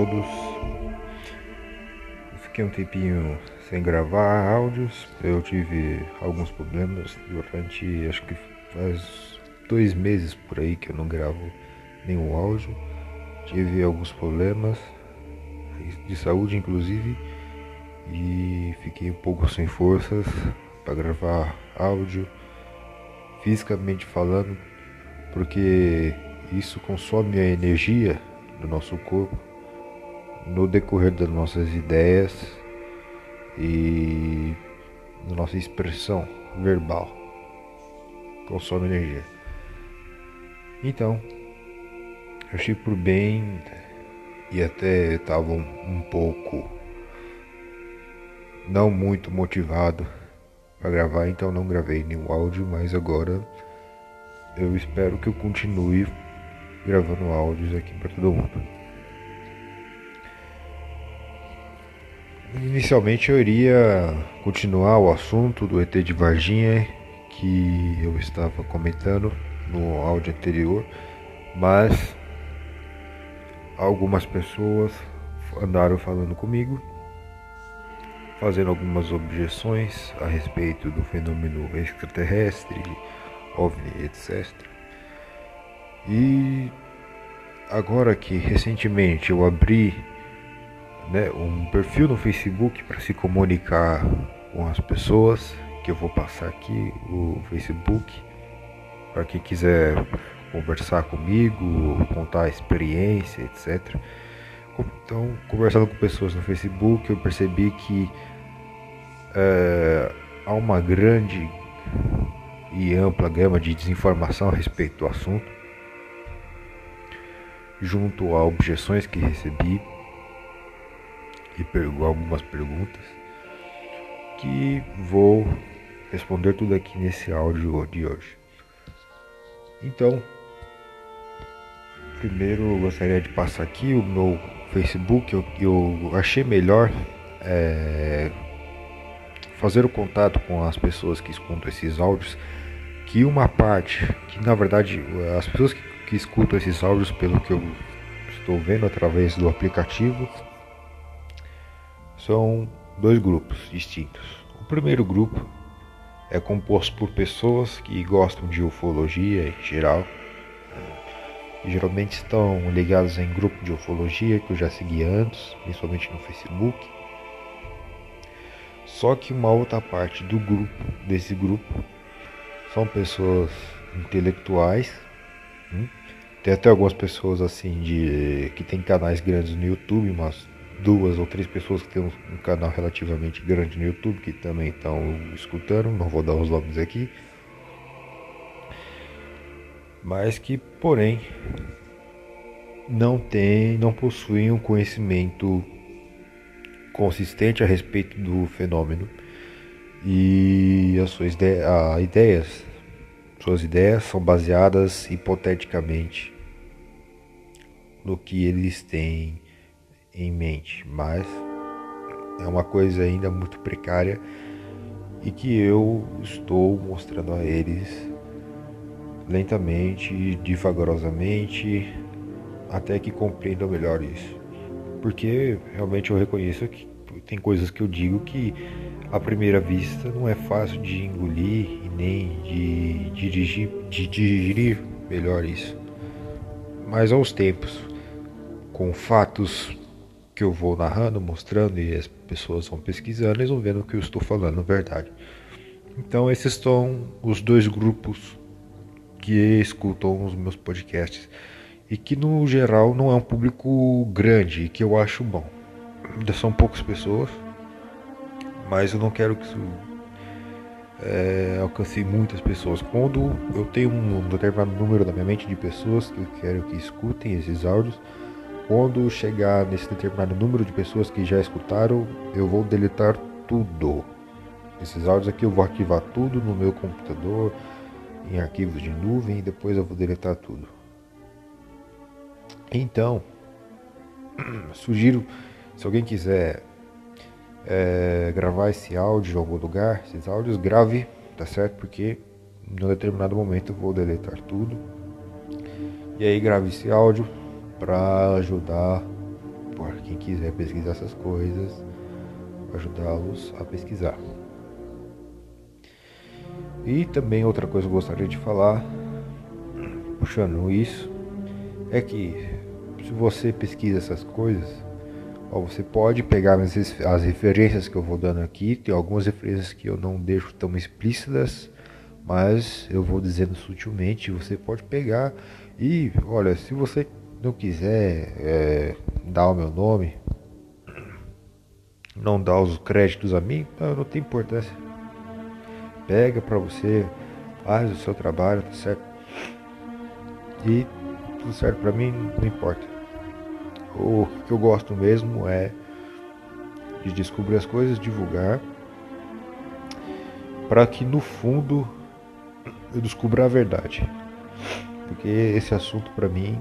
Todos. Eu fiquei um tempinho sem gravar áudios. Eu tive alguns problemas durante acho que faz dois meses por aí que eu não gravo nenhum áudio. Tive alguns problemas de saúde inclusive e fiquei um pouco sem forças para gravar áudio fisicamente falando, porque isso consome a energia do nosso corpo no decorrer das nossas ideias e da nossa expressão verbal. Consome energia. Então, eu achei por bem e até estava um, um pouco não muito motivado para gravar, então não gravei nenhum áudio, mas agora eu espero que eu continue gravando áudios aqui para todo mundo. Inicialmente eu iria continuar o assunto do ET de Varginha que eu estava comentando no áudio anterior, mas algumas pessoas andaram falando comigo, fazendo algumas objeções a respeito do fenômeno extraterrestre, OVNI, etc. E agora que recentemente eu abri né, um perfil no Facebook para se comunicar com as pessoas, que eu vou passar aqui o Facebook para quem quiser conversar comigo, contar a experiência, etc. Então, conversando com pessoas no Facebook, eu percebi que é, há uma grande e ampla gama de desinformação a respeito do assunto, junto a objeções que recebi e algumas perguntas, que vou responder tudo aqui nesse áudio de hoje. Então, primeiro eu gostaria de passar aqui o meu Facebook. Eu, eu achei melhor é, fazer o contato com as pessoas que escutam esses áudios, que uma parte, que na verdade as pessoas que, que escutam esses áudios, pelo que eu estou vendo através do aplicativo, são dois grupos distintos. O primeiro grupo é composto por pessoas que gostam de ufologia em geral. Geralmente estão ligados em grupo de ufologia que eu já segui antes, principalmente no Facebook. Só que uma outra parte do grupo, desse grupo, são pessoas intelectuais. Hum? Tem até algumas pessoas assim de que tem canais grandes no YouTube, mas duas ou três pessoas que têm um, canal relativamente grande no YouTube que também estão escutando, não vou dar os nomes aqui, mas que, porém, não tem, não possuem um conhecimento consistente a respeito do fenômeno e as suas ideias, suas ideias são baseadas hipoteticamente no que eles têm em mente, mas é uma coisa ainda muito precária e que eu estou mostrando a eles lentamente, devagarosamente, até que compreendam melhor isso. Porque realmente eu reconheço que tem coisas que eu digo que à primeira vista não é fácil de engolir e nem de dirigir, de digerir melhor isso. Mas aos tempos, com fatos que eu vou narrando, mostrando e as pessoas vão pesquisando, eles vão vendo o que eu estou falando, verdade. Então esses são os dois grupos que escutam os meus podcasts e que no geral não é um público grande e que eu acho bom. Ainda são poucas pessoas, mas eu não quero que isso é, alcance muitas pessoas. Quando eu tenho um determinado número na minha mente de pessoas que eu quero que escutem esses áudios, quando chegar nesse determinado número de pessoas que já escutaram, eu vou deletar tudo. Esses áudios aqui eu vou arquivar tudo no meu computador, em arquivos de nuvem e depois eu vou deletar tudo. Então, sugiro, se alguém quiser é, gravar esse áudio em algum lugar, esses áudios, grave, tá certo? Porque em um determinado momento eu vou deletar tudo. E aí grave esse áudio, para ajudar por quem quiser pesquisar essas coisas, ajudá-los a pesquisar. E também outra coisa que eu gostaria de falar, puxando isso, é que se você pesquisa essas coisas, ó, você pode pegar as, as referências que eu vou dando aqui, tem algumas referências que eu não deixo tão explícitas, mas eu vou dizendo sutilmente, você pode pegar e, olha, se você não quiser é, dar o meu nome, não dar os créditos a mim, não, não tem importância. Pega para você, faz o seu trabalho, tá certo? E tudo certo para mim, não importa. O que eu gosto mesmo é de descobrir as coisas, divulgar, para que no fundo eu descubra a verdade. Porque esse assunto para mim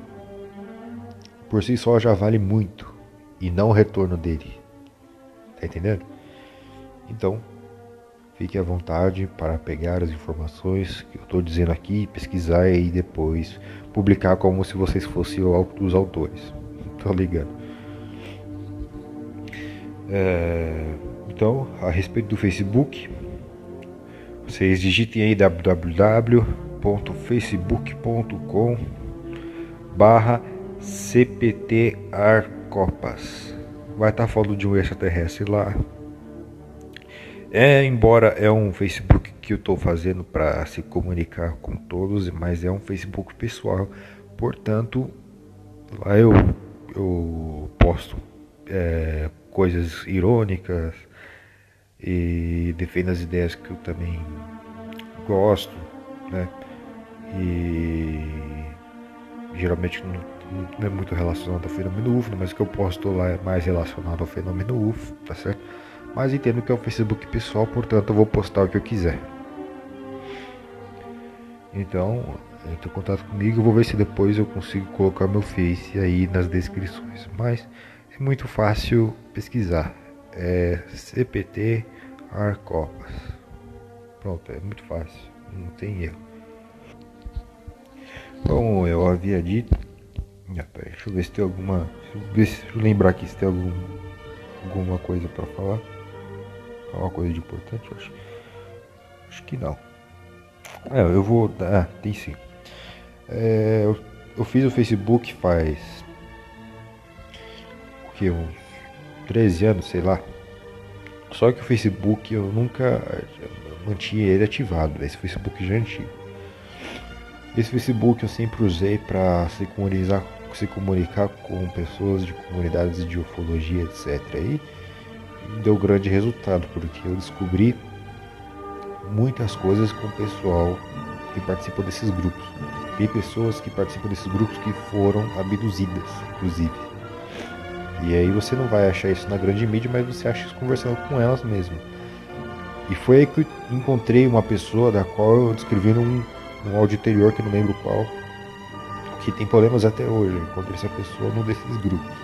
por si só já vale muito e não o retorno dele. Tá entendendo? Então, fique à vontade para pegar as informações que eu estou dizendo aqui, pesquisar e depois publicar como se vocês fossem os autores. Tô ligando. É, então, a respeito do Facebook, vocês digitem aí www.facebook.com barra CPT Arcopas. Vai estar tá falando de um extraterrestre lá. É, embora é um Facebook que eu estou fazendo para se comunicar com todos, mas é um Facebook pessoal. Portanto, lá eu, eu posto é, coisas irônicas e defendo as ideias que eu também gosto, né? E geralmente não não é muito relacionado ao fenômeno UFO, mas o que eu posto lá é mais relacionado ao fenômeno UFO, tá certo? Mas entendo que é um Facebook pessoal, portanto eu vou postar o que eu quiser. Então, entre em contato comigo, eu vou ver se depois eu consigo colocar meu Face aí nas descrições. Mas é muito fácil pesquisar. É CPT Arcopas. Pronto, é muito fácil, não tem erro. Como eu havia dito, deixa eu ver se tem alguma. Deixa eu lembrar aqui se tem algum, alguma coisa para falar. Alguma coisa de importante, eu acho. Acho que não. É, eu vou. Ah, tem sim. É, eu, eu, fiz o Facebook faz. O que? Uns 13 anos, sei lá. Só que o Facebook eu nunca mantinha ele ativado. Esse Facebook já é antigo. Esse Facebook eu sempre usei para se comunicar se comunicar com pessoas de comunidades de ufologia, etc. E deu grande resultado, porque eu descobri muitas coisas com o pessoal que participou desses grupos. Tem pessoas que participam desses grupos que foram abduzidas, inclusive. E aí você não vai achar isso na grande mídia, mas você acha isso conversando com elas mesmo. E foi aí que eu encontrei uma pessoa da qual eu descrevi num, num áudio anterior, que não lembro qual, que tem problemas até hoje. Encontrei essa pessoa num desses grupos.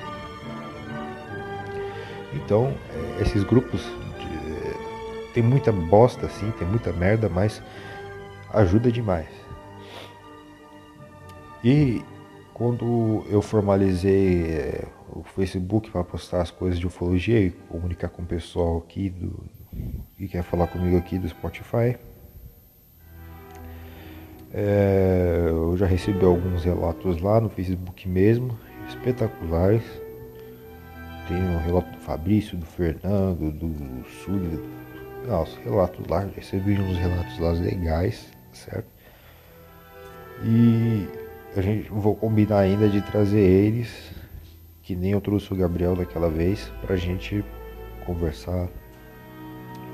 Então, é, esses grupos de, tem muita bosta, assim, tem muita merda, mas ajuda demais. E quando eu formalizei é, o Facebook para postar as coisas de ufologia e comunicar com o pessoal aqui do que quer falar comigo aqui do Spotify, é, eu já recebi alguns relatos lá no Facebook mesmo, espetaculares. Tem um relato do Fabrício, do Fernando, do Sul. Nossa, relatos lá, recebi uns relatos lá legais, certo? E a gente vou combinar ainda de trazer eles, que nem eu trouxe o Gabriel daquela vez, pra gente conversar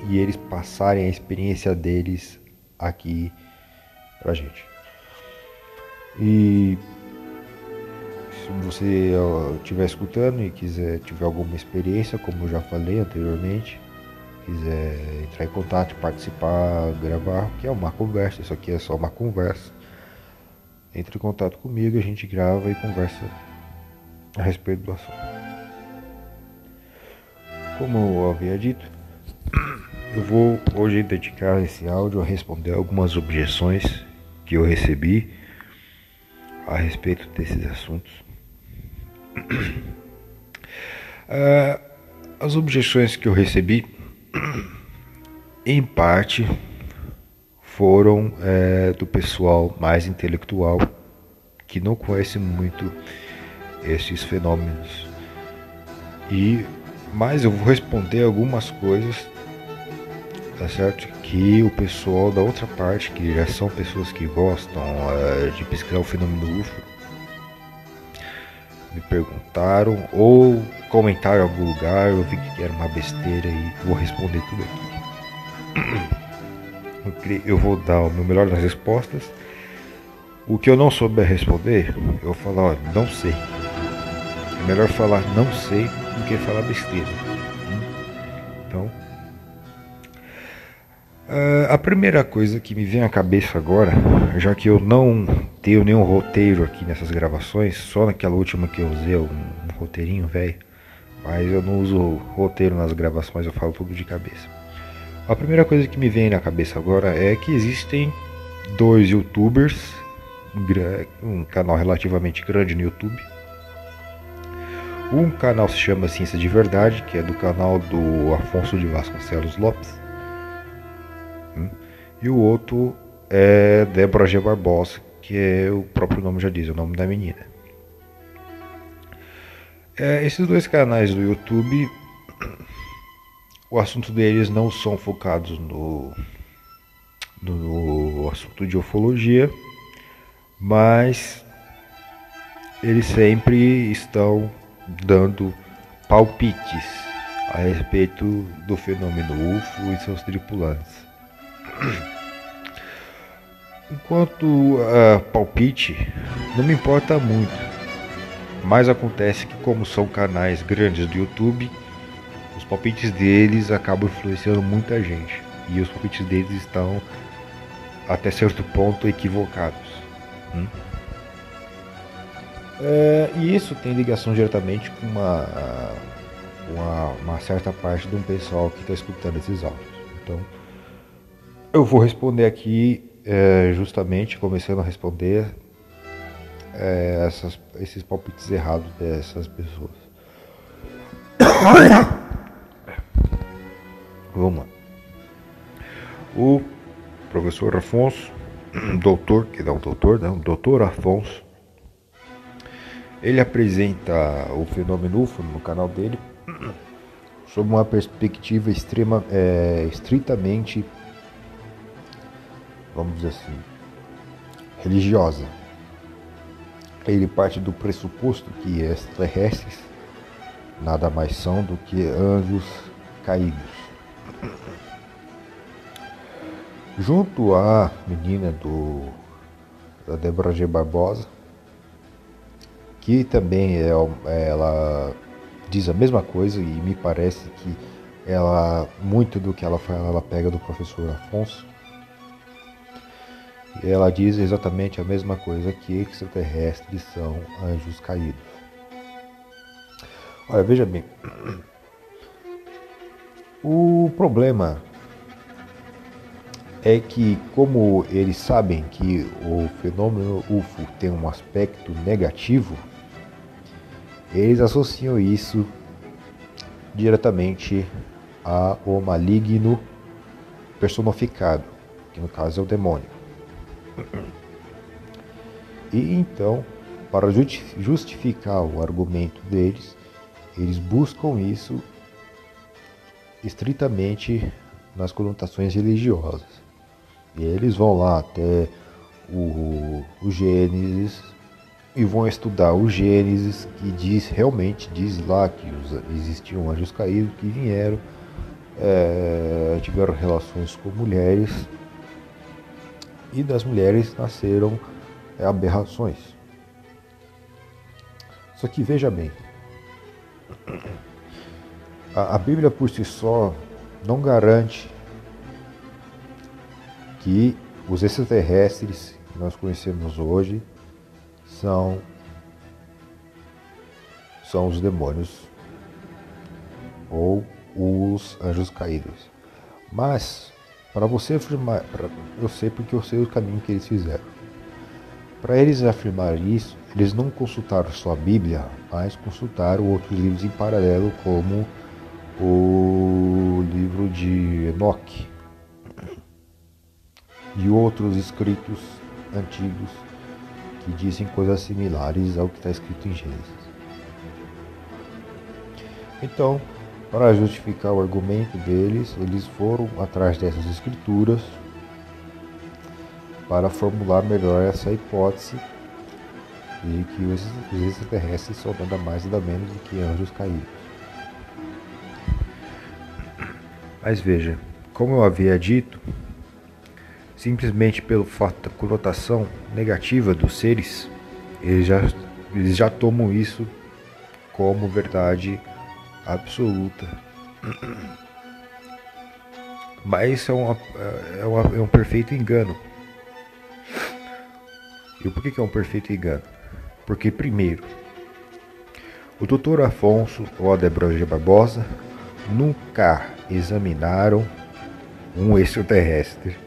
e eles passarem a experiência deles aqui pra gente. E se você estiver escutando e quiser tiver alguma experiência, como eu já falei anteriormente, quiser entrar em contato, participar, gravar, que é uma conversa, isso aqui é só uma conversa. Entre em contato comigo, a gente grava e conversa a respeito do assunto. Como eu havia dito, eu vou hoje dedicar esse áudio a responder algumas objeções que eu recebi a respeito desses assuntos. Uh, as objeções que eu recebi, em parte, foram é, do pessoal mais intelectual que não conhece muito esses fenômenos. E mas eu vou responder algumas coisas, tá certo? Que o pessoal da outra parte, que já são pessoas que gostam é, de pesquisar o fenômeno UFO, me perguntaram ou comentaram em algum lugar, eu vi que era uma besteira e vou responder tudo aqui. Eu vou dar o meu melhor nas respostas. O que eu não souber responder, eu falar, ó, não sei. É melhor falar não sei do que falar besteira. A primeira coisa que me vem à cabeça agora, já que eu não tenho nenhum roteiro aqui nessas gravações, só naquela última que eu usei, um, um roteirinho velho, mas eu não uso roteiro nas gravações, eu falo tudo de cabeça. A primeira coisa que me vem na cabeça agora é que existem dois youtubers, um canal relativamente grande no YouTube. Um canal se chama Ciência de Verdade, que é do canal do Afonso de Vasconcelos Lopes. E o outro é Débora G. Barbosa, que é o próprio nome já diz, o nome da menina. É, esses dois canais do YouTube, o assunto deles não são focados no, no assunto de ufologia, mas eles sempre estão dando palpites a respeito do fenômeno UFO e seus tripulantes. Enquanto uh, palpite, não me importa muito mas acontece que, como são canais grandes do YouTube, os palpites deles acabam influenciando muita gente. E os palpites deles estão, até certo ponto, equivocados. Hum? É, e isso tem ligação diretamente com uma, uma, uma certa parte um pessoal que está escutando esses áudios. Então, eu vou responder aqui, é, justamente, começando a responder é, essas, esses palpites errados dessas pessoas. Vamos lá. O professor Afonso, doutor, que não doutor, não, doutor Afonso, ele apresenta o fenômeno UFO no canal dele sob uma perspectiva extrema, é, estritamente, vamos dizer assim, religiosa ele parte do pressuposto que extraterrestres nada mais são do que anjos caídos. Junto à menina do da Débora G. Barbosa, que também é, ela diz a mesma coisa e me parece que ela muito do que ela fala ela pega do professor Afonso ela diz exatamente a mesma coisa que extraterrestres são anjos caídos. Olha, veja bem. O problema é que, como eles sabem que o fenômeno UFO tem um aspecto negativo, eles associam isso diretamente ao maligno personificado, que no caso é o demônio. E então, para justificar o argumento deles, eles buscam isso estritamente nas conotações religiosas. E eles vão lá até o, o Gênesis e vão estudar o Gênesis que diz realmente diz lá que os, existiam anjos caídos que vieram é, tiveram relações com mulheres e das mulheres nasceram é, aberrações. Só que veja bem, a, a Bíblia por si só não garante que os extraterrestres que nós conhecemos hoje são são os demônios ou os anjos caídos. Mas para você afirmar, pra, eu sei porque eu sei o caminho que eles fizeram. Para eles afirmar isso, eles não consultaram só a Bíblia, mas consultaram outros livros em paralelo, como o livro de Enoque e outros escritos antigos que dizem coisas similares ao que está escrito em Gênesis. Então, para justificar o argumento deles, eles foram atrás dessas escrituras para formular melhor essa hipótese de que os extraterrestres são nada mais nada menos do que anjos caídos. Mas veja, como eu havia dito, simplesmente pelo fato da conotação negativa dos seres, eles já, eles já tomam isso como verdade absoluta. Mas isso é, uma, é, uma, é um perfeito engano. E por que, é um perfeito engano? Porque, primeiro, o doutor Afonso ou a Débora Barbosa nunca examinaram um extraterrestre.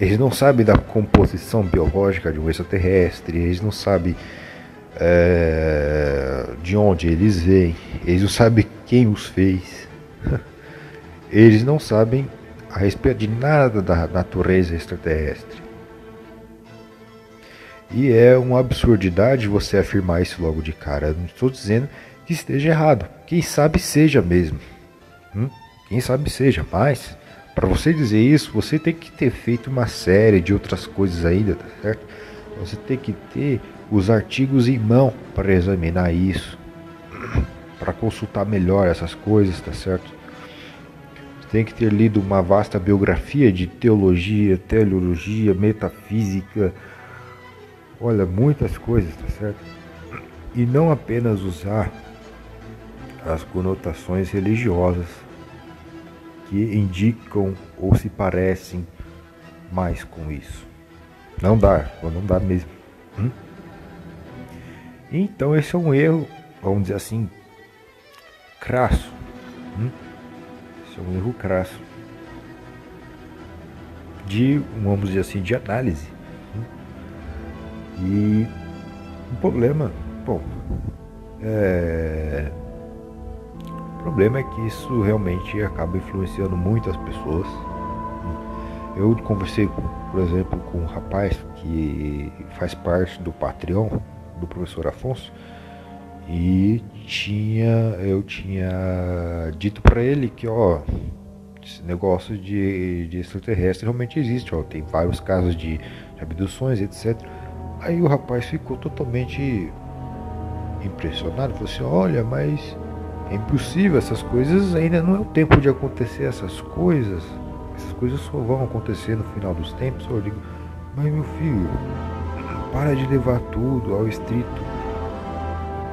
Eles não sabem da composição biológica de um extraterrestre, eles não sabem é, de onde eles vêm, eles não sabem quem os fez, eles não sabem a respeito de nada da natureza extraterrestre. E é uma absurdidade você afirmar isso logo de cara. não estou dizendo que esteja errado. Quem sabe seja mesmo. Hum? Quem sabe seja, mas para você dizer isso, você tem que ter feito uma série de outras coisas ainda, tá certo? Você tem que ter os artigos em mão para examinar isso, para consultar melhor essas coisas, tá certo? Tem que ter lido uma vasta biografia de teologia, teleologia, metafísica, olha, muitas coisas, tá certo? E não apenas usar as conotações religiosas que indicam ou se parecem mais com isso. Não dá, não dá mesmo. Hum? Então esse é um erro, vamos dizer assim, crasso. Hum? Esse é um erro crasso. De, vamos dizer assim, de análise. Hum? E o problema, bom, é, o problema é que isso realmente acaba influenciando muitas pessoas. Eu conversei, por exemplo, com um rapaz que faz parte do Patreon do professor Afonso e tinha eu tinha dito para ele que ó esse negócio de, de extraterrestre realmente existe, ó, tem vários casos de, de abduções, etc. Aí o rapaz ficou totalmente impressionado, falou assim, olha, mas é impossível, essas coisas ainda não é o tempo de acontecer essas coisas. Essas coisas só vão acontecer no final dos tempos. Eu digo, mas meu filho, para de levar tudo ao estrito,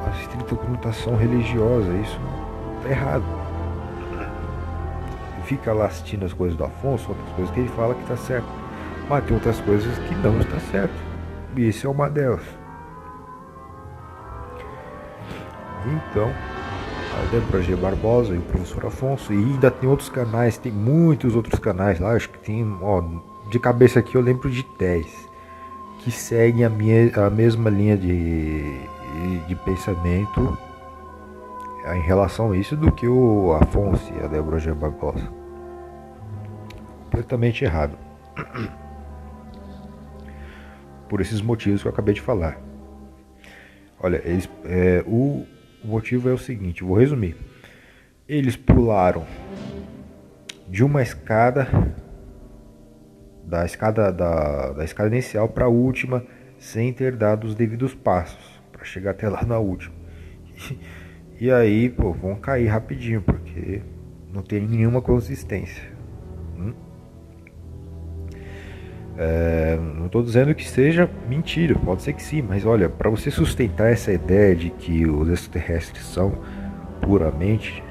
a estrita conotação religiosa. Isso tá errado. Fica lá assistindo as coisas do Afonso, outras coisas que ele fala que está certo. Mas tem outras coisas que não está certo. E esse é uma delas. Então, a Débora G. Barbosa e o professor Afonso. E ainda tem outros canais, tem muitos outros canais lá. Acho que tem, ó, de cabeça aqui eu lembro de 10 que seguem a, minha, a mesma linha de, de pensamento em relação a isso do que o Afonso e a Débora G. Completamente errado. Por esses motivos que eu acabei de falar. Olha, eles, é, o, o motivo é o seguinte, vou resumir. Eles pularam de uma escada da escada da, da escada inicial para a última sem ter dado os devidos passos para chegar até lá na última. E, e, aí, pô, vão cair rapidinho porque não tem nenhuma consistência. Hum? É, não estou dizendo que seja mentira, pode ser que sim, mas olha, para você sustentar essa ideia de que os extraterrestres são puramente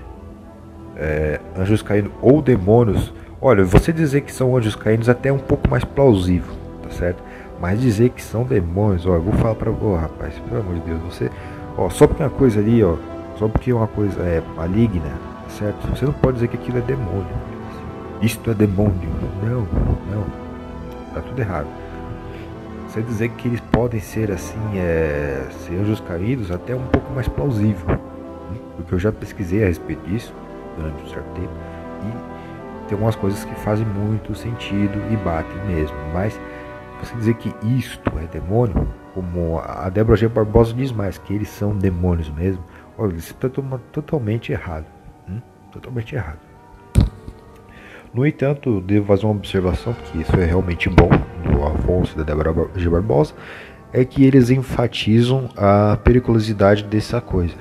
é, anjos caindo ou demônios, olha, você dizer que são anjos caídos é até é um pouco mais plausível, tá certo? Mas dizer que são demônios, ó, eu vou falar para você, rapaz, pelo amor de Deus, você, ó, só porque uma coisa ali, ó, só porque uma coisa é maligna, tá certo? Você não pode dizer que aquilo é demônio. Isto é demônio. Não, não. Tá tudo errado. você dizer que eles podem ser assim, é, ser anjos caídos, até um pouco mais plausível. Né? Porque eu já pesquisei a respeito disso durante um certo tempo e tem algumas coisas que fazem muito sentido e batem mesmo. Mas você dizer que isto é demônio, como a Débora G. Barbosa diz mais, que eles são demônios mesmo, olha, isso está totalmente errado. Hum? Totalmente errado. No entanto, devo fazer uma observação, que isso é realmente bom, do Afonso e da Débora G. Barbosa, é que eles enfatizam a periculosidade dessa coisa.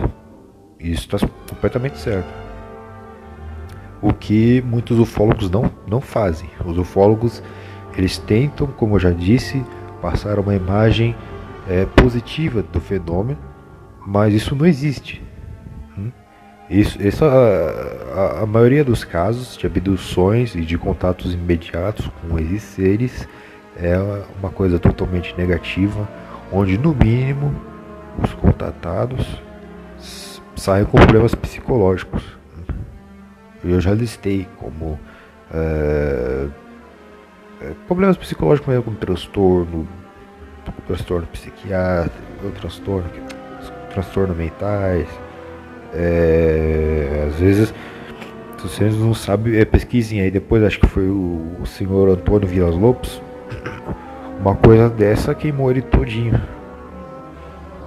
Isso está completamente certo. O que muitos ufólogos não, não fazem. Os ufólogos eles tentam, como eu já disse, passar uma imagem é, positiva do fenômeno, mas isso não existe. Hum? Isso, a, a, maioria dos casos de abduções e de contatos imediatos com esses seres é uma coisa totalmente negativa, onde no mínimo os contatados saem com problemas psicológicos. Eu já listei como é, é, problemas psicológicos mesmo, como transtorno, transtorno psiquiátrico, transtorno, transtorno mentais. É, às vezes, se vocês não sabem, é, pesquisem aí depois, acho que foi o, o senhor Antônio Vilas Lopes. Uma coisa dessa queimou ele todinho.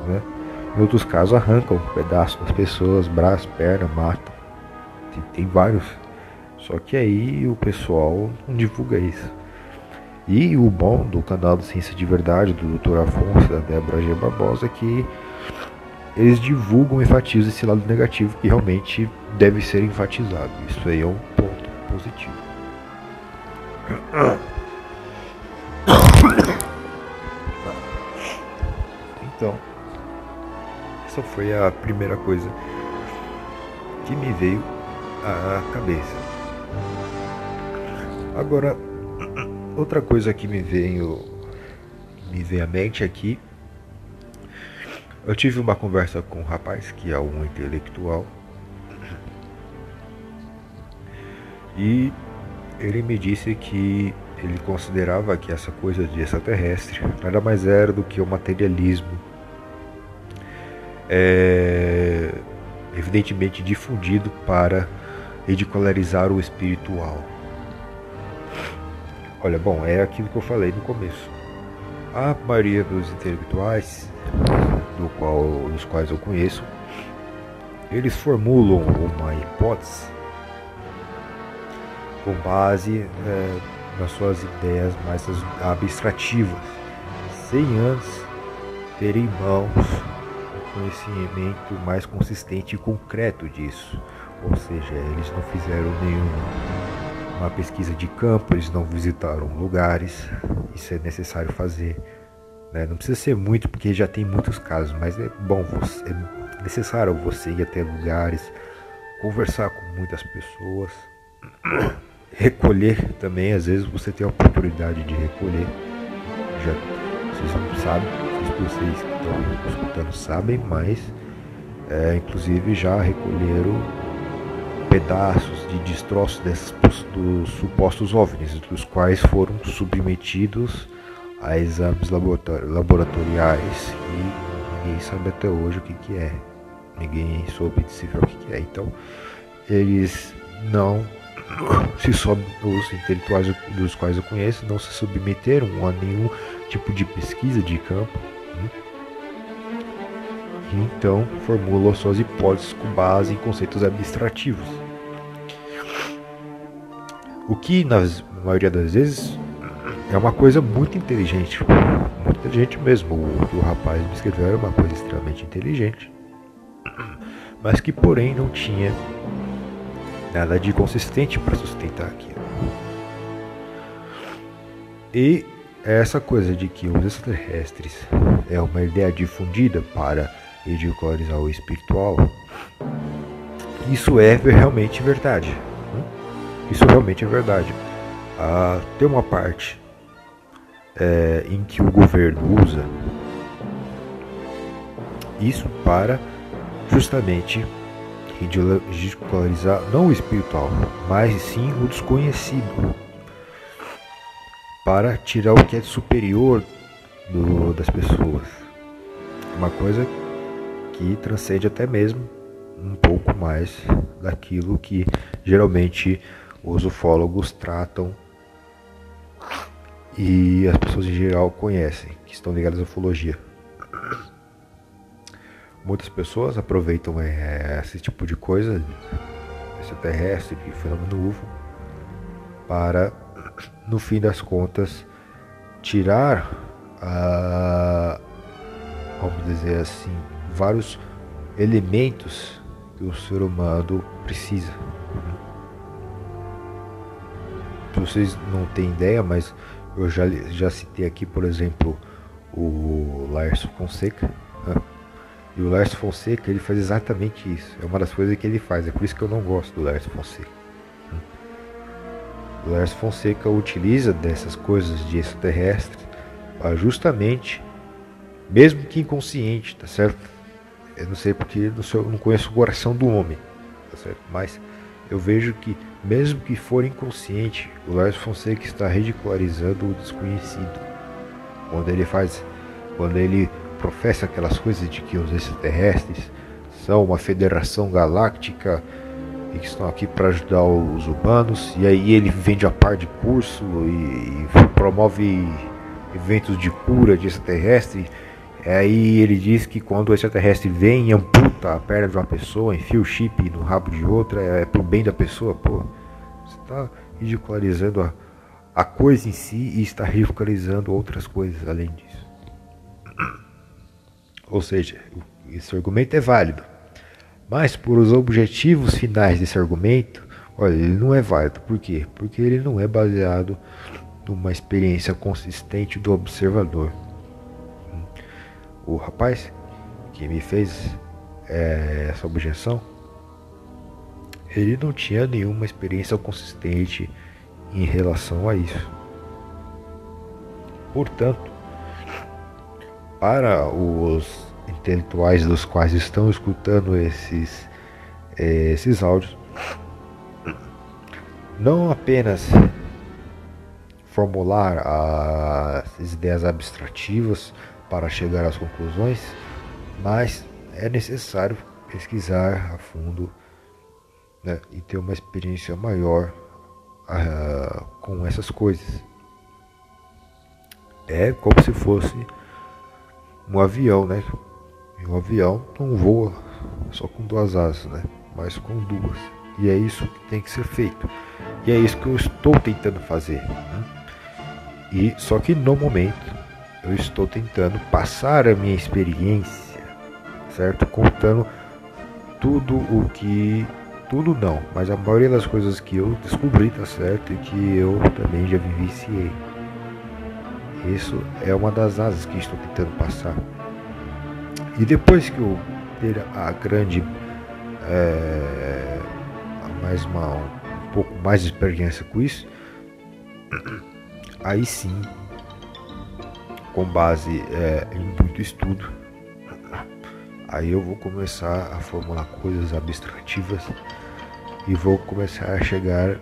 Né? Em outros casos arrancam um pedaço das pessoas, braço, perna, matam. Tem, tem vários. Só que aí o pessoal não divulga isso. E o bom do canal do Ciência de Verdade, do Dr. Afonso da Débora G. Barbosa, é que eles divulgam enfatizam esse lado negativo que realmente deve ser enfatizado. Isso aí é um ponto positivo. Então, essa foi a primeira coisa que me veio à cabeça. Agora, outra coisa que me veio me veio à mente aqui eu tive uma conversa com um rapaz que é um intelectual e ele me disse que ele considerava que essa coisa de extraterrestre nada mais era do que o materialismo é, evidentemente difundido para ridicularizar o espiritual. Olha, bom, é aquilo que eu falei no começo. A maioria dos intelectuais, do qual, dos quais eu conheço, eles formulam uma hipótese com base é, nas suas ideias mais abstrativas, sem antes ter em mãos um conhecimento mais consistente e concreto disso. Ou seja, eles não fizeram nenhum uma pesquisa de campo, eles não visitaram lugares, isso é necessário fazer. Né? Não precisa ser muito, porque já tem muitos casos, mas é bom, você, é necessário você ir até lugares, conversar com muitas pessoas, recolher também, às vezes você tem a oportunidade de recolher. Já, vocês não sabem, vocês que estão escutando sabem, mas é, inclusive já recolheram pedaços de destroços desses dos supostos OVNIs, dos quais foram submetidos a exames laboratoriais e ninguém sabe até hoje o que, que é. Ninguém soube decifrar o que, que é. Então, eles não se sob, os intelectuais dos quais eu conheço não se submeteram a nenhum tipo de pesquisa de campo. Né? Então, formulam suas hipóteses com base em conceitos abstrativos. O que, na maioria das vezes, é uma coisa muito inteligente. Muito inteligente mesmo. O o rapaz me escreveu era uma coisa extremamente inteligente. Mas que, porém, não tinha nada de consistente para sustentar aquilo. E essa coisa de que os extraterrestres é uma ideia difundida para ridicularizar o espiritual, isso é realmente verdade. Isso realmente é verdade. Ah, tem uma parte é, em que o governo usa isso para justamente ridicularizar não o espiritual, mas sim o desconhecido, para tirar o que é superior do, das pessoas. Uma coisa que transcende até mesmo um pouco mais daquilo que geralmente os ufólogos tratam e as pessoas em geral conhecem, que estão ligadas à ufologia. Muitas pessoas aproveitam é, esse tipo de coisa, extraterrestre, fenômeno UFO, para, no fim das contas, tirar, a, vamos dizer assim, vários elementos que o ser humano precisa. Vocês não têm ideia, mas eu já, já citei aqui, por exemplo, o Lars Fonseca. Né? E o Lars Fonseca ele faz exatamente isso. É uma das coisas que ele faz. É por isso que eu não gosto do Lars Fonseca. Né? O Lars Fonseca utiliza dessas coisas de extraterrestres para justamente, mesmo que inconsciente, tá certo? Eu não sei porque eu não conheço o coração do homem, tá certo? Mas eu vejo que, mesmo que for inconsciente, o Lars Fonseca está ridicularizando o desconhecido. Quando ele faz, quando ele professa aquelas coisas de que os extraterrestres são uma federação galáctica e que estão aqui para ajudar os humanos, e aí ele vende a par de curso e, e promove eventos de cura de extraterrestre Aí ele diz que quando o extraterrestre vem e amputa a perna de uma pessoa, enfia o chip no rabo de outra, é pro bem da pessoa, pô. Você está ridicularizando a, a coisa em si e está ridicularizando outras coisas além disso. Ou seja, esse argumento é válido. Mas por os objetivos finais desse argumento, olha, ele não é válido. Por quê? Porque ele não é baseado numa experiência consistente do observador o rapaz que me fez é, essa objeção, ele não tinha nenhuma experiência consistente em relação a isso. Portanto, para os intelectuais dos quais estão escutando esses, é, esses áudios, não apenas formular as ideias abstrativas para chegar às conclusões, mas é necessário pesquisar a fundo né, e ter uma experiência maior uh, com essas coisas. É como se fosse um avião, né? Um avião não voa só com duas asas, né? Mas com duas. E é isso que tem que ser feito. E é isso que eu estou tentando fazer. Né? E só que no momento eu estou tentando passar a minha experiência, certo? Contando tudo o que. Tudo não, mas a maioria das coisas que eu descobri, tá certo? E que eu também já vivenciei. Isso é uma das asas que estou tentando passar. E depois que eu ter a grande. É, mais uma, um pouco mais de experiência com isso, aí sim com base é, em muito estudo. Aí eu vou começar a formular coisas abstrativas e vou começar a chegar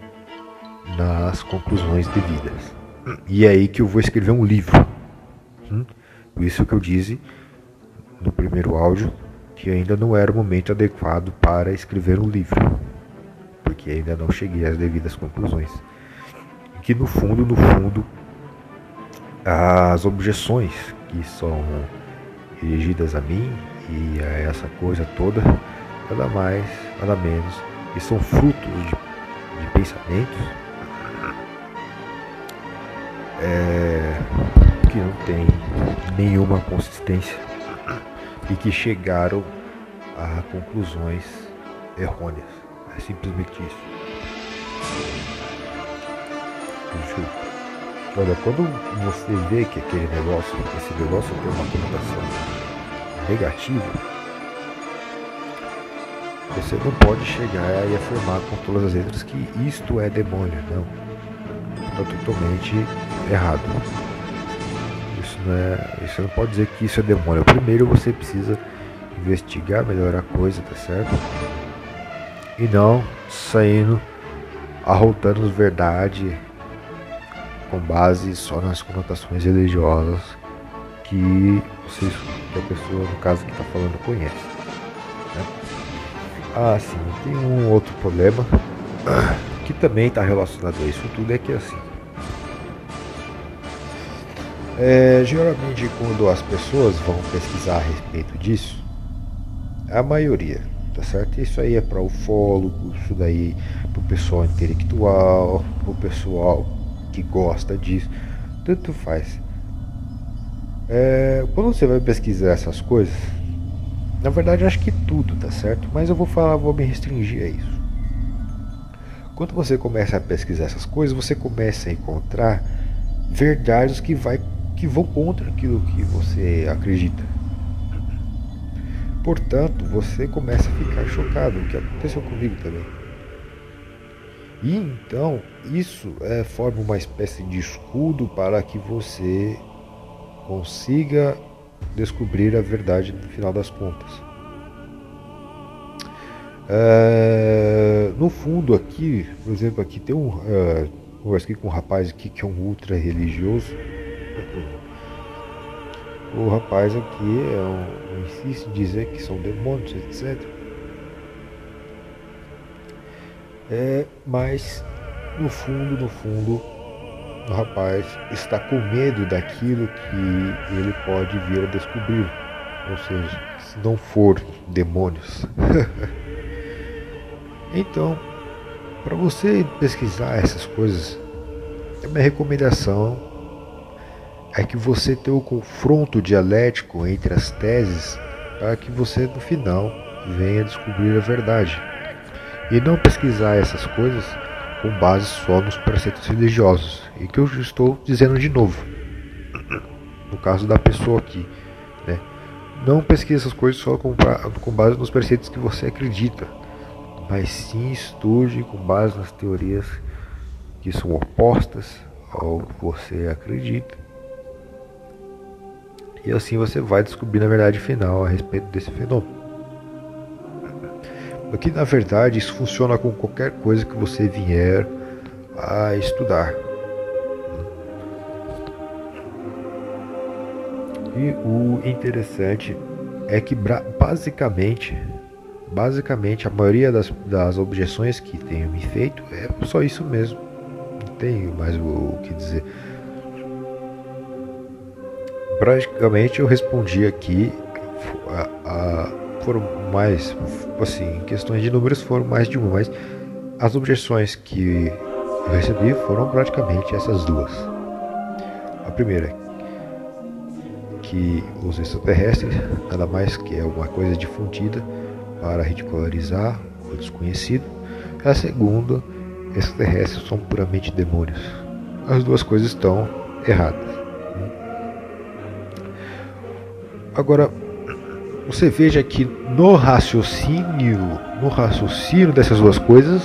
nas conclusões devidas. E é aí que eu vou escrever um livro. Hum? Isso que eu disse no primeiro áudio, que ainda não era o momento adequado para escrever um livro, porque ainda não cheguei às devidas conclusões. Que no fundo, no fundo, as objeções que são dirigidas a mim e a essa coisa toda, nada mais, nada menos, que são frutos de, de pensamentos é, que não têm nenhuma consistência e que chegaram a conclusões errôneas. É simplesmente isso. Olha, quando você vê que aquele negócio, esse negócio tem uma conotação negativa, você não pode chegar e afirmar com todas as letras que isto é demônio, não. Está totalmente errado. Isso não é. Você não pode dizer que isso é demônio. Primeiro você precisa investigar melhor a coisa, tá certo? E não saindo arrotando verdade com base só nas conotações religiosas que vocês, que a pessoa, no caso que está falando, conhece. Né? Ah, sim, tem um outro problema que também está relacionado a isso tudo, é que assim. É, geralmente quando as pessoas vão pesquisar a respeito disso, a maioria, tá certo? Isso aí é para ufólogo, isso daí para o pessoal intelectual, para o pessoal que gosta disso, tanto faz. É, quando você vai pesquisar essas coisas, na verdade acho que tudo, tá certo? Mas eu vou falar, vou me restringir a isso. Quando você começa a pesquisar essas coisas, você começa a encontrar verdades que, vai, que vão contra aquilo que você acredita. Portanto, você começa a ficar chocado, o que aconteceu comigo também. E então, isso é, forma uma espécie de escudo para que você consiga descobrir a verdade no final das contas. É, no fundo aqui, por exemplo, aqui tem um. É, conversei com um rapaz aqui que é um ultra religioso. O rapaz aqui é um, insiste em dizer que são demônios, etc. É, mas no fundo, no fundo, o rapaz está com medo daquilo que ele pode vir a descobrir. Ou seja, se não for demônios. então, para você pesquisar essas coisas, a minha recomendação é que você tenha o um confronto dialético entre as teses para que você no final venha descobrir a verdade. E não pesquisar essas coisas com base só nos preceitos religiosos. E que eu estou dizendo de novo, no caso da pessoa aqui, né? Não pesquise essas coisas só com, com base nos preceitos que você acredita, mas sim estude com base nas teorias que são opostas ao que você acredita. E assim você vai descobrir a verdade final a respeito desse fenômeno. Porque na verdade isso funciona com qualquer coisa que você vier a estudar. E o interessante é que basicamente, basicamente a maioria das, das objeções que tenho me feito é só isso mesmo. Não tenho mais o, o que dizer. Praticamente eu respondi aqui a, a foram mais, assim, questões de números foram mais de uma, mas as objeções que eu recebi foram praticamente essas duas. A primeira, que os extraterrestres nada mais que é uma coisa difundida para ridicularizar o desconhecido. A segunda, extraterrestres são puramente demônios. As duas coisas estão erradas. Agora, você veja que no raciocínio, no raciocínio dessas duas coisas,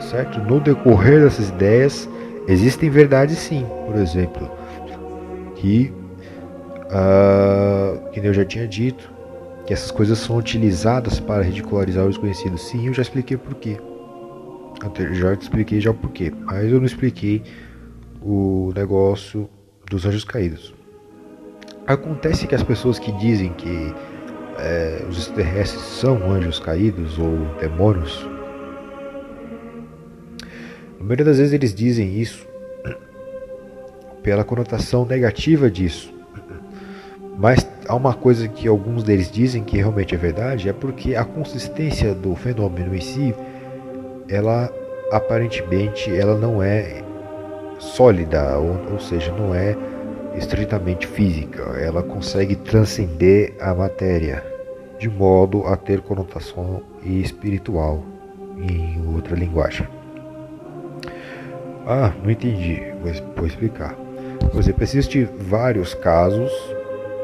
certo? No decorrer dessas ideias, existem verdades sim, por exemplo, que, uh, que eu já tinha dito, que essas coisas são utilizadas para ridicularizar o desconhecido. Sim, eu já expliquei por quê. Já expliquei já o porquê, mas eu não expliquei o negócio dos anjos caídos. Acontece que as pessoas que dizem que é, os extraterrestres são anjos caídos ou demônios. Na maioria das vezes eles dizem isso pela conotação negativa disso. Mas há uma coisa que alguns deles dizem que realmente é verdade, é porque a consistência do fenômeno em si, ela aparentemente ela não é sólida, ou, ou seja, não é estritamente física, ela consegue transcender a matéria de modo a ter conotação espiritual em outra linguagem. Ah, não entendi, vou, explicar. Por exemplo, existem vários casos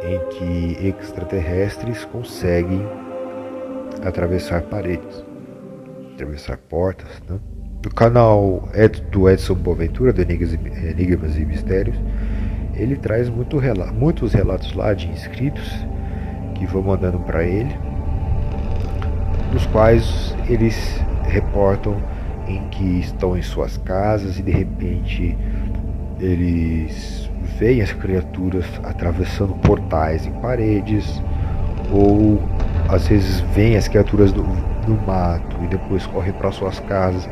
em que extraterrestres conseguem atravessar paredes, atravessar portas. Né? No canal do Edson Boaventura, do Enigmas e Mistérios, ele traz muito, muitos relatos lá de inscritos que vão mandando para ele, nos quais eles reportam em que estão em suas casas e de repente eles veem as criaturas atravessando portais em paredes, ou às vezes veem as criaturas do, do mato e depois correm para suas casas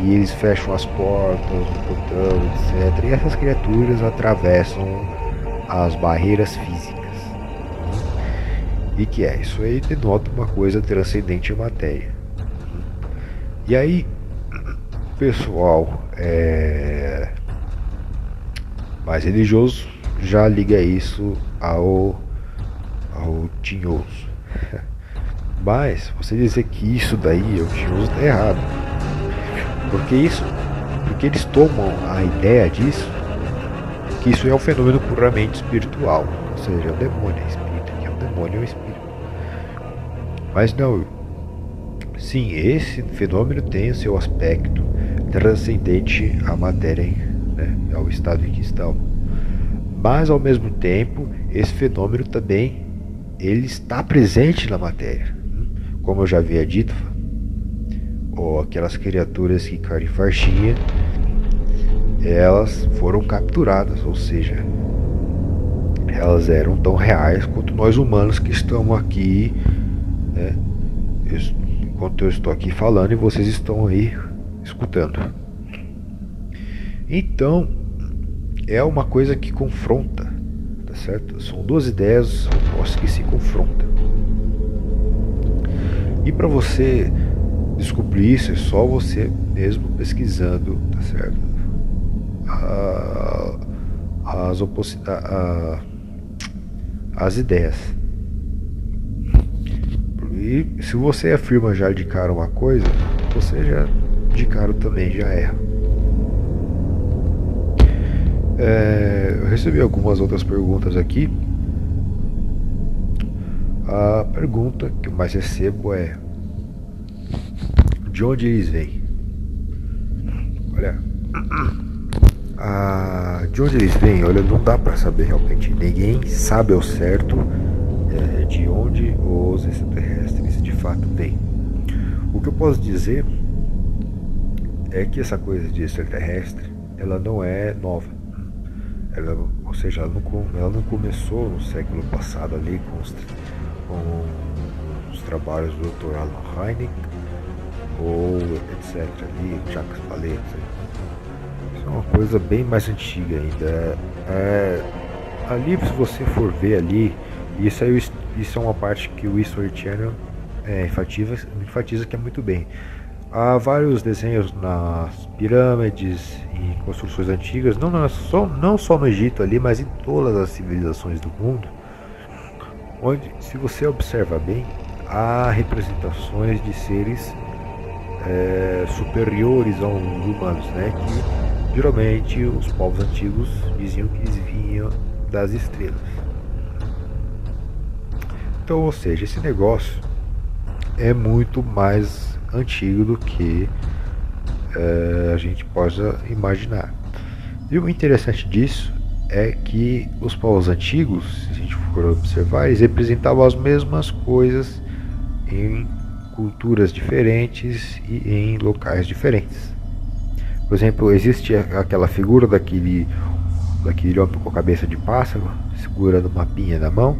e eles fecham as portas, o portão, etc. E essas criaturas atravessam as barreiras físicas. E que é? Isso aí denota uma coisa transcendente à matéria. E aí, pessoal é, mais religioso já liga isso ao, ao tinhoso. Mas você dizer que isso daí é o tinhoso está errado. Porque isso, porque eles tomam a ideia disso, que isso é um fenômeno puramente espiritual, ou seja, é o demônio é espírito, que é o demônio é o espírito. Mas não, sim, esse fenômeno tem o seu aspecto transcendente à matéria, né, ao estado em que estão. Mas ao mesmo tempo, esse fenômeno também ele está presente na matéria. Como eu já havia dito, ou aquelas criaturas que faixinha, elas foram capturadas, ou seja, elas eram tão reais quanto nós humanos que estamos aqui, né? enquanto eu estou aqui falando e vocês estão aí escutando. Então, é uma coisa que confronta, tá certo? São duas ideias opostas que se confrontam. E para você descobrir isso é só você mesmo pesquisando, tá certo? as, as ideias. E se você afirma já de cara uma coisa, você já de cara também já erra. É, eu recebi algumas outras perguntas aqui. A pergunta que eu mais recebo é: de onde eles vêm? Olha, de onde eles vêm, olha, não dá para saber realmente. Ninguém sabe ao certo é, de onde os extraterrestres de fato vêm. O que eu posso dizer é que essa coisa de extraterrestre, ela não é nova. Ela, ou seja, ela não, ela não começou no século passado ali com os, com os trabalhos do Dr. Alan Hynek ou etc. ali, Jacques Vallée. Isso é uma coisa bem mais antiga ainda. É, ali, se você for ver ali, isso, aí, isso é uma parte que o History Channel é, enfatiza, enfatiza que é muito bem. Há vários desenhos nas pirâmides e construções antigas, não, não, só, não só no Egito ali, mas em todas as civilizações do mundo, onde, se você observa bem, há representações de seres é, superiores aos humanos, né? Que geralmente os povos antigos diziam que eles vinham das estrelas. Então, ou seja, esse negócio é muito mais antigo do que é, a gente possa imaginar. E o interessante disso é que os povos antigos, se a gente for observar, eles representavam as mesmas coisas em culturas diferentes e em locais diferentes. Por exemplo, existe aquela figura daquele, daquele homem com a cabeça de pássaro, segurando uma pinha na mão,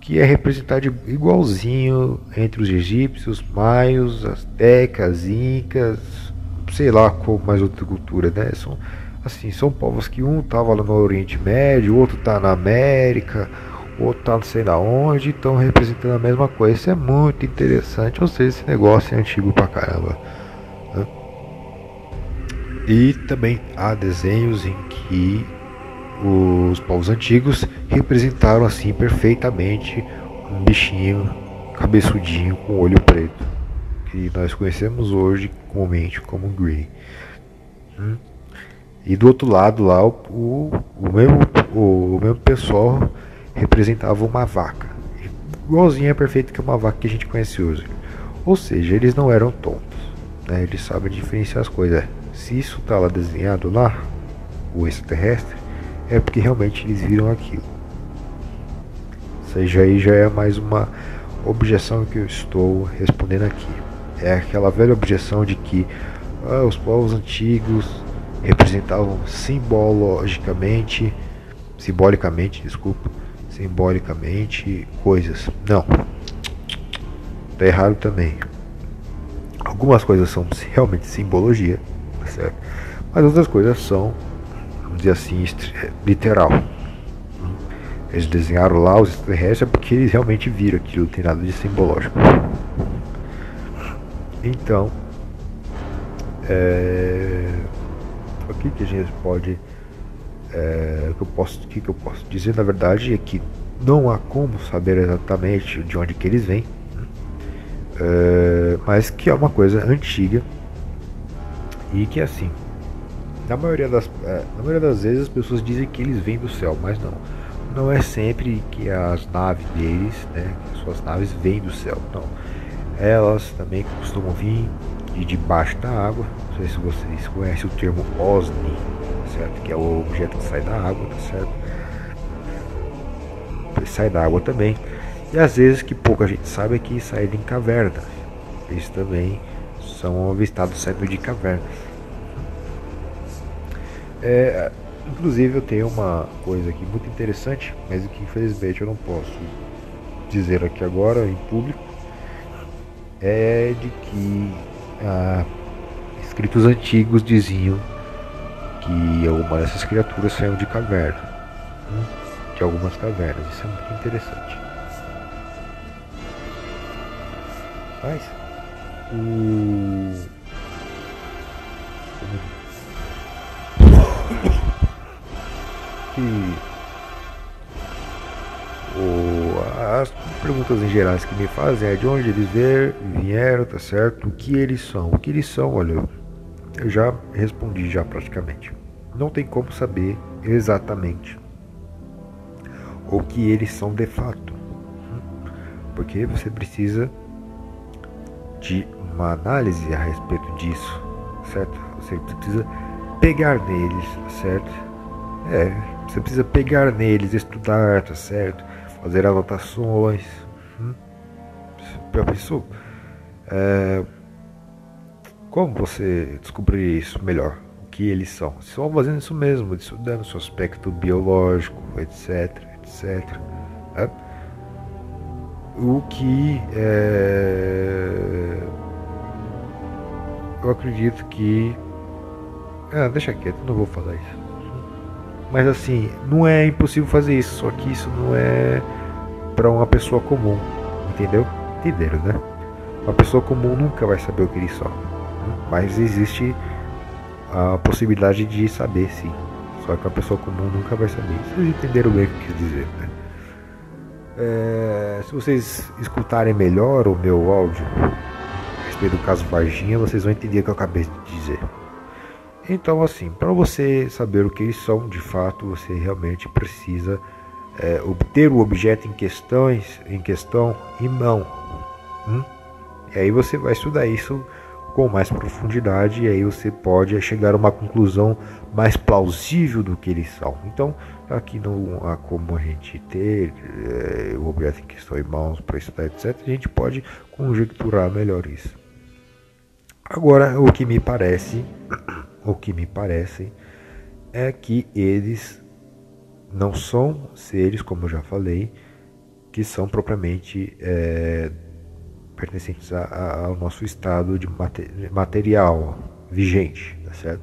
que é representado igualzinho entre os egípcios, maios, astecas, incas, sei lá qual mais outra cultura, né? São assim, são povos que um estava lá no Oriente Médio, o outro está na América, outro não sei da onde, estão representando a mesma coisa. Isso é muito interessante, ou seja, esse negócio é antigo pra caramba. E também há desenhos em que os povos antigos representaram assim perfeitamente um bichinho cabeçudinho com olho preto, que nós conhecemos hoje comumente como Grey. Hum? E do outro lado lá o, o, o mesmo, o, o, mesmo pessoal representava uma vaca, igualzinha é perfeito que uma vaca que a gente conhece hoje. Ou seja, eles não eram tontos, né? eles sabem diferenciar as coisas. Se isso está lá desenhado lá, o extraterrestre, é porque realmente eles viram aquilo. Ou seja, aí já é mais uma objeção que eu estou respondendo aqui. É aquela velha objeção de que ah, os povos antigos representavam simbologicamente, simbolicamente, desculpa, simbolicamente coisas. Não, tá errado também. Algumas coisas são realmente simbologia, tá certo? Mas outras coisas são, vamos dizer assim, literal. Eles desenharam lá os extraterrestres porque eles realmente viram aquilo, não tem nada de simbológico. Então, é, o que, que a gente pode. É, que eu posso, que, que eu posso dizer na verdade é que não há como saber exatamente de onde que eles vêm, é, mas que é uma coisa antiga e que é assim. Na maioria, das, é, na maioria das vezes as pessoas dizem que eles vêm do céu, mas não. Não é sempre que as naves deles, né, suas naves vêm do céu, não. Elas também costumam vir de debaixo da água. Não sei se vocês conhecem o termo OSNI, certo? Que é o objeto que sai da água, tá certo? Ele sai da água também. E às vezes que pouca gente sabe é que saem em cavernas. Eles também são avistados saindo de cavernas. É, inclusive eu tenho uma coisa aqui muito interessante, mas que infelizmente eu não posso dizer aqui agora em público, é de que ah, escritos antigos diziam que alguma dessas criaturas saíam de caverna, hum, de algumas cavernas. Isso é muito interessante. Mas o que as perguntas em gerais que me fazem é de onde eles vieram, tá certo? O que eles são? O que eles são, olha, eu já respondi já praticamente. Não tem como saber exatamente o que eles são de fato. Porque você precisa de uma análise a respeito disso, certo? Você precisa pegar neles, certo? É, você precisa pegar neles, estudar, tá certo? fazer anotações. Hum? Pensou? É, como você descobrir isso melhor? O que eles são? Só fazendo isso mesmo, estudando seu aspecto biológico, etc, etc. É? O que é, eu acredito que. Ah, deixa quieto, não vou falar isso. Mas assim, não é impossível fazer isso, só que isso não é para uma pessoa comum, entendeu? Entenderam, né? Uma pessoa comum nunca vai saber o que eles são, mas existe a possibilidade de saber sim. Só que uma pessoa comum nunca vai saber. Vocês entenderam bem o que eu quis dizer, né? É, se vocês escutarem melhor o meu áudio a respeito do caso Varginha, vocês vão entender o que eu acabei de dizer. Então, assim, para você saber o que eles são de fato, você realmente precisa é, obter o objeto em, questões, em questão em mão. Hum? E aí você vai estudar isso com mais profundidade e aí você pode chegar a uma conclusão mais plausível do que eles são. Então, aqui não há como a gente ter é, o objeto em questão em mãos para estudar, etc. A gente pode conjecturar melhor isso. Agora, o que me parece o que me parece é que eles não são seres, como eu já falei, que são propriamente é, pertencentes a, a, ao nosso estado de material vigente, tá certo?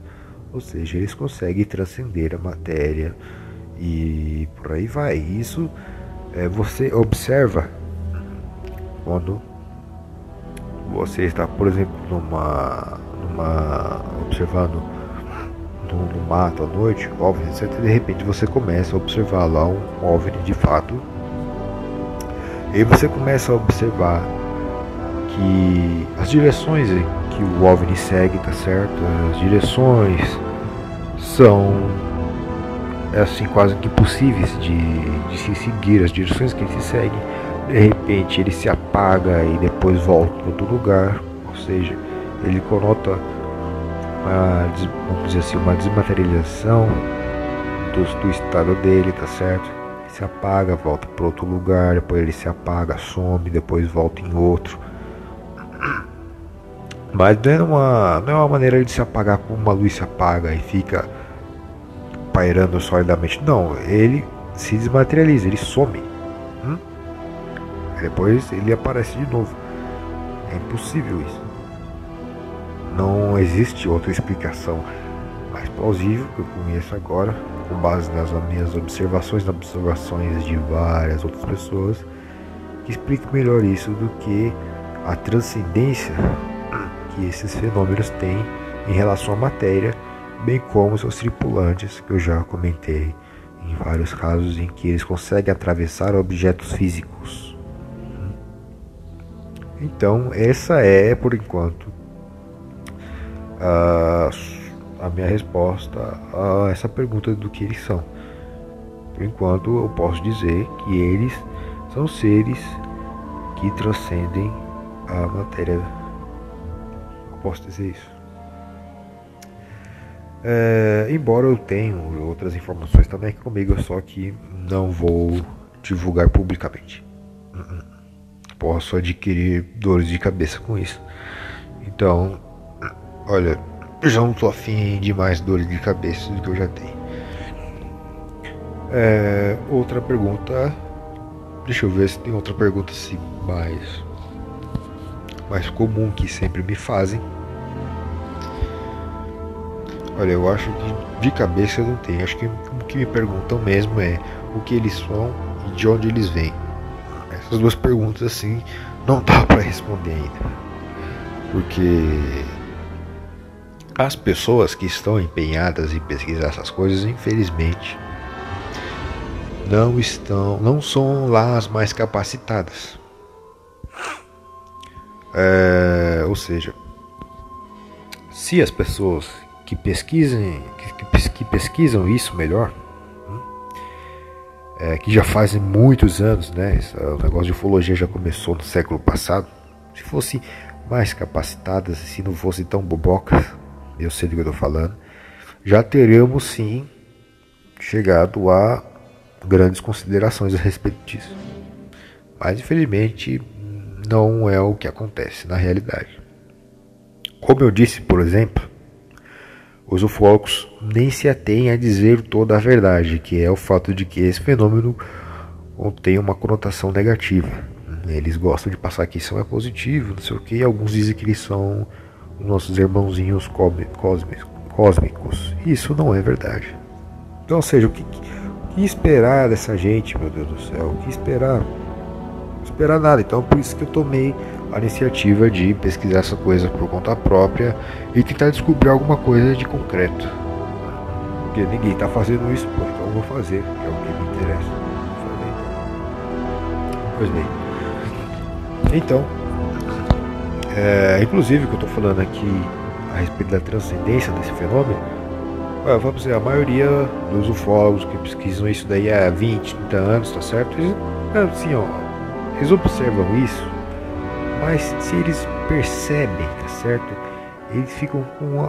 Ou seja, eles conseguem transcender a matéria e por aí vai. Isso é, você observa quando você está, por exemplo, numa numa, observando no, no mato à noite, OVNI, etc. De repente você começa a observar lá um OVNI de fato. E você começa a observar que as direções que o OVNI segue, tá certo? As direções são é assim quase que impossíveis de, de se seguir, as direções que ele se segue. De repente ele se apaga e depois volta para outro lugar, ou seja, ele conota uma, vamos dizer assim, uma desmaterialização do, do estado dele, tá certo? Ele se apaga, volta para outro lugar, depois ele se apaga, some, depois volta em outro. Mas não é, uma, não é uma maneira de se apagar como uma luz se apaga e fica pairando solidamente. Não, ele se desmaterializa, ele some. Hum? Depois ele aparece de novo. É impossível isso. Não existe outra explicação mais plausível que eu conheço agora, com base nas minhas observações, nas observações de várias outras pessoas, que explique melhor isso do que a transcendência que esses fenômenos têm em relação à matéria, bem como seus tripulantes, que eu já comentei em vários casos em que eles conseguem atravessar objetos físicos. Então, essa é, por enquanto, a, a minha resposta a essa pergunta do que eles são. Por enquanto, eu posso dizer que eles são seres que transcendem a matéria. Posso dizer isso. É, embora eu tenha outras informações também aqui comigo, só que não vou divulgar publicamente. Posso adquirir dores de cabeça com isso. Então, olha, já não tô afim de mais dores de cabeça do que eu já tenho. É, outra pergunta. Deixa eu ver se tem outra pergunta assim mais, mais comum que sempre me fazem. Olha, eu acho que de cabeça não tenho. Acho que o que me perguntam mesmo é o que eles são e de onde eles vêm. Essas duas perguntas assim não dá para responder ainda. Porque as pessoas que estão empenhadas em pesquisar essas coisas, infelizmente, não estão, não são lá as mais capacitadas. É, ou seja, se as pessoas que pesquisem, que, que pesquisam isso melhor, hum, é, que já fazem muitos anos, né? O negócio de ufologia já começou no século passado. Se fosse mais capacitadas, se não fossem tão bobocas, eu sei do que eu estou falando, já teríamos sim chegado a grandes considerações a respeito disso. Mas infelizmente não é o que acontece na realidade. Como eu disse, por exemplo, os ufólogos nem se atêm a dizer toda a verdade, que é o fato de que esse fenômeno tem uma conotação negativa. Eles gostam de passar que isso é positivo, não sei o que, alguns dizem que eles são nossos irmãozinhos cósmicos. Isso não é verdade. Então, ou seja, o que, o que esperar dessa gente, meu Deus do céu? O que esperar? Esperar nada. Então, por isso que eu tomei a iniciativa de pesquisar essa coisa por conta própria e tentar descobrir alguma coisa de concreto. Porque ninguém está fazendo isso, pô, então eu vou fazer, que é o que me interessa. Pois bem. Então, é, inclusive o que eu estou falando aqui a respeito da transcendência desse fenômeno, vamos dizer, a maioria dos ufólogos que pesquisam isso daí há 20, 30 anos, tá certo? Eles, assim, ó, eles observam isso mas se eles percebem, tá certo? Eles ficam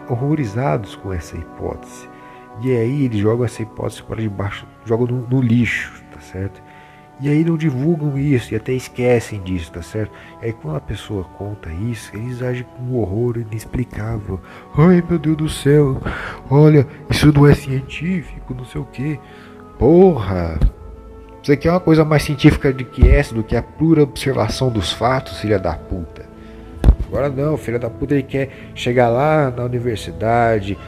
horrorizados com essa hipótese. E aí eles jogam essa hipótese para debaixo, jogam no, no lixo, tá certo? E aí não divulgam isso e até esquecem disso, tá certo? E aí quando a pessoa conta isso, eles agem com um horror inexplicável. Ai meu Deus do céu, olha, isso não é científico, não sei o que. Porra, você quer uma coisa mais científica do que essa, do que a pura observação dos fatos, filha da puta? Agora não, filha da puta, ele quer chegar lá na universidade,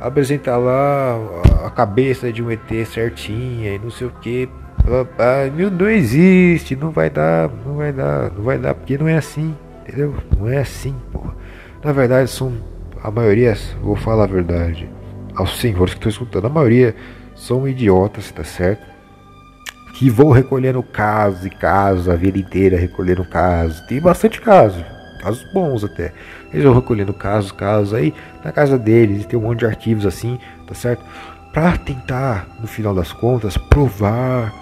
apresentar lá a cabeça de um ET certinha e não sei o que. Não existe, não vai dar, não vai dar, não vai dar, porque não é assim, entendeu? Não é assim, porra. Na verdade, são a maioria, vou falar a verdade, aos senhores que estão escutando, a maioria são idiotas, tá certo? Que vão recolhendo casos e casos, a vida inteira recolhendo casos. Tem bastante casos, casos bons até. Eles vão recolhendo casos, casos aí na casa deles, tem um monte de arquivos assim, tá certo? Para tentar, no final das contas, provar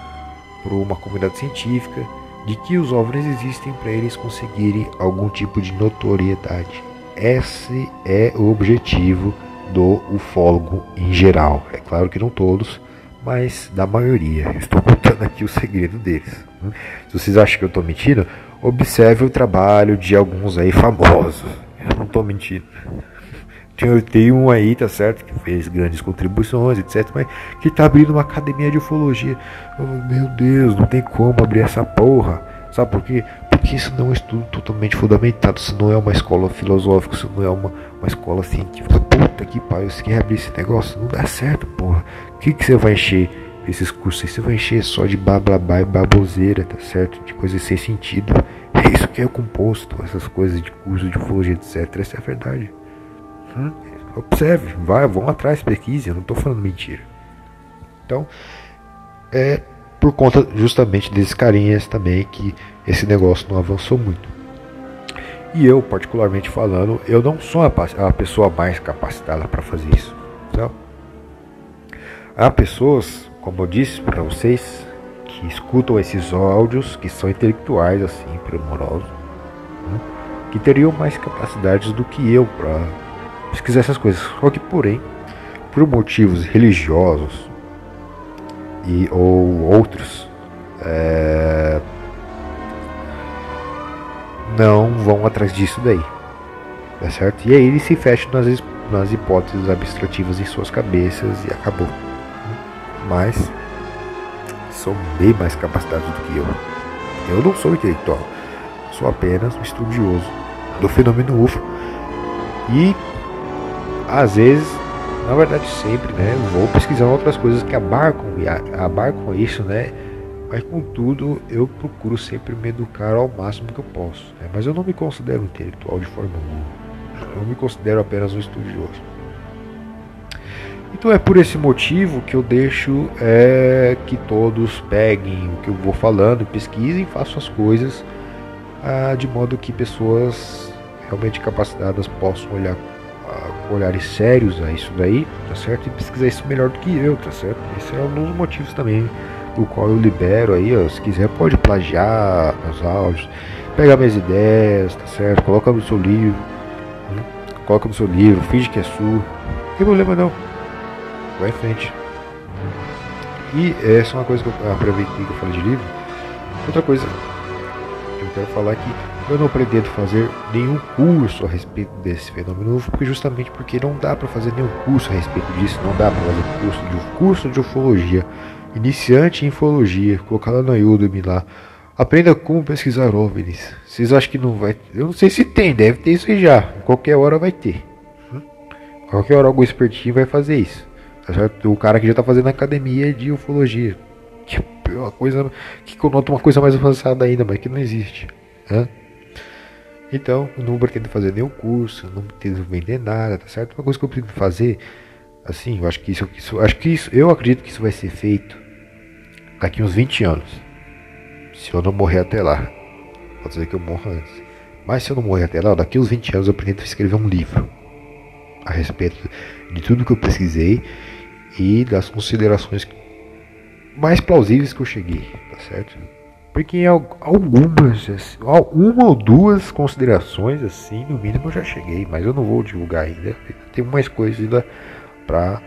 para uma comunidade científica de que os OVNIs existem para eles conseguirem algum tipo de notoriedade. Esse é o objetivo do ufólogo em geral. É claro que não todos, mas da maioria. Estou contando aqui o segredo deles. Se vocês acham que eu estou mentindo, observe o trabalho de alguns aí famosos. Eu não tô mentindo. Tem um aí, tá certo, que fez grandes contribuições, etc, mas que tá abrindo uma academia de ufologia. Oh, meu Deus, não tem como abrir essa porra. Sabe por quê? Porque isso não é um estudo totalmente fundamentado, isso não é uma escola filosófica, isso não é uma, uma escola científica. Puta que pariu, você quer abrir esse negócio? Não dá certo, porra. Que, que você vai encher esses cursos aí? Você vai encher só de bablabá e baboseira, tá certo? De coisas sem sentido. É isso que é o composto, essas coisas de curso de ufologia, etc. Essa é a verdade. Hum? Observe, vai, vão atrás, pesquise, eu não estou falando mentira. Então, é por conta justamente desses carinhas também que esse negócio não avançou muito. E eu, particularmente falando, eu não sou a, pessoa mais capacitada para fazer isso. Há pessoas, como eu disse para vocês, que escutam esses áudios, que são intelectuais, assim, primorosos, né, que teriam mais capacidades do que eu para pesquisar essas coisas. Só que, porém, por motivos religiosos e ou outros, é, não vão atrás disso daí, tá certo? E aí eles se fecham nas, nas hipóteses abstrativas em suas cabeças e acabou. Mas são bem mais capacitados do que eu. Eu não sou intelectual, sou apenas um estudioso do fenômeno UFO e às vezes, na verdade sempre, né, vou pesquisar outras coisas que abarcam, abarcam isso, né, mas contudo eu procuro sempre me educar ao máximo que eu posso, né, mas eu não me considero intelectual de forma alguma, eu me considero apenas um estudioso. Então é por esse motivo que eu deixo é, que todos peguem o que eu vou falando, pesquisem, façam as coisas ah, de modo que pessoas realmente capacitadas possam olhar com olhares sérios a isso daí, tá certo? E pesquisar isso melhor do que eu, tá certo? Esse é um dos motivos também o qual eu libero aí, ó, se quiser pode plagiar meus áudios, pegar minhas ideias, tá certo? Coloca no seu livro, né? coloca no seu livro, finge que é sua, não tem problema não, vai em frente. E essa é uma coisa que eu aproveitei que eu falei de livro. Outra coisa que eu quero falar aqui eu não pretendo fazer nenhum curso a respeito desse fenômeno UFO, porque justamente porque não dá para fazer nenhum curso a respeito disso, não dá para fazer curso de curso de ufologia, iniciante em ufologia, colocar lá no Udemy lá. Aprenda como pesquisar OVNIs. Vocês acham que não vai? Eu não sei se tem, deve ter isso aí já. Qualquer hora vai ter. Hum? Qualquer hora algum espertinho vai fazer isso. Tá o cara que já está fazendo academia de ufologia. Que é uma coisa que conota uma coisa mais avançada ainda, mas que não existe. Hã? Então, eu não pretendo fazer nenhum curso, não pretendo vender nada, tá certo? Uma coisa que eu pretendo fazer, assim, eu acho que isso, isso, acho que isso, eu acredito que isso vai ser feito daqui uns 20 anos. Se eu não morrer até lá. Pode ser que eu morra antes. Mas se eu não morrer até lá, daqui uns 20 anos eu pretendo escrever um livro a respeito de tudo que eu pesquisei e das considerações mais plausíveis que eu cheguei, tá certo? Porque algumas, assim, uma ou duas considerações, assim, no mínimo eu já cheguei, mas eu não vou divulgar ainda. Tem mais coisas ainda pra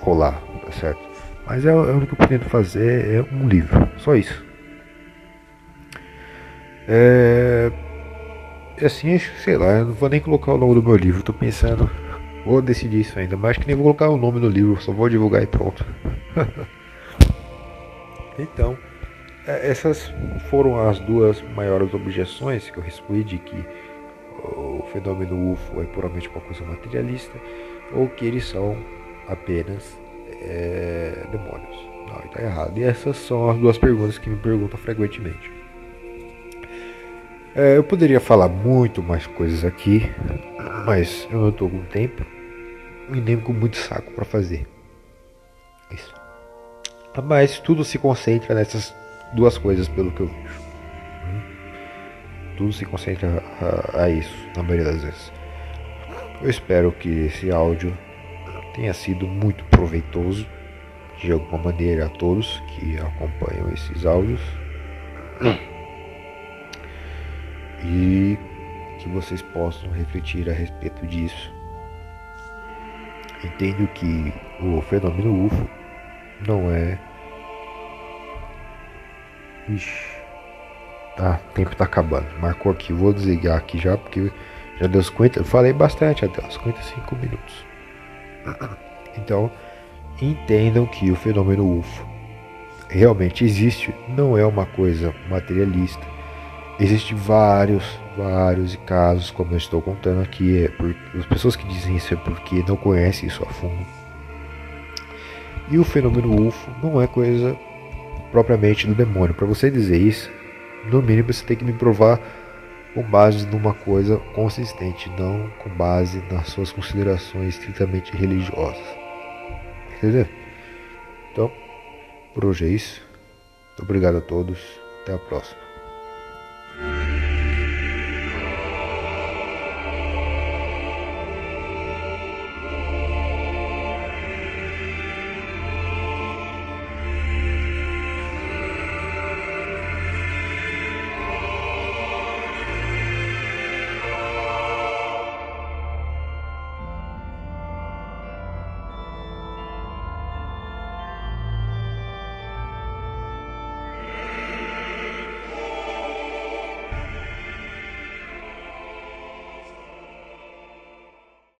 rolar, tá certo? Mas é, é o que eu pretendo fazer é um livro, só isso. É, assim, sei lá, eu não vou nem colocar o nome do meu livro, tô pensando, vou decidir isso ainda, mas que nem vou colocar o nome no livro, só vou divulgar e pronto. então. É, essas foram as duas maiores objeções que eu respondi de que o fenômeno UFO é puramente uma coisa materialista ou que eles são apenas é, demônios. Não, está errado. E essas são as duas perguntas que me perguntam frequentemente. É, eu poderia falar muito mais coisas aqui, mas eu não estou com tempo e nem com muito saco para fazer. Isso. Mas tudo se concentra nessas duas coisas, pelo que eu vejo. Hum? Tudo se concentra a, a isso, na maioria das vezes. Eu espero que esse áudio tenha sido muito proveitoso de alguma maneira a todos que acompanham esses áudios. E que vocês possam refletir a respeito disso. Entendo que o fenômeno UFO não é Ixi. Tá, o tempo tá acabando. Marcou aqui. Vou desligar aqui já porque Já deu 50, falei bastante até os 55 minutos. Então, entendam que o fenômeno UFO realmente existe, não é uma coisa materialista. Existem vários, vários casos, como eu estou contando aqui. É por, as pessoas que dizem isso é porque não conhecem isso a fundo. E o fenômeno UFO não é coisa propriamente do demônio. Para você dizer isso, no mínimo você tem que me provar com base numa coisa consistente, não com base nas suas considerações estritamente religiosas. Entendeu? Então, por hoje é isso. Obrigado a todos. Até a próxima. Yeah.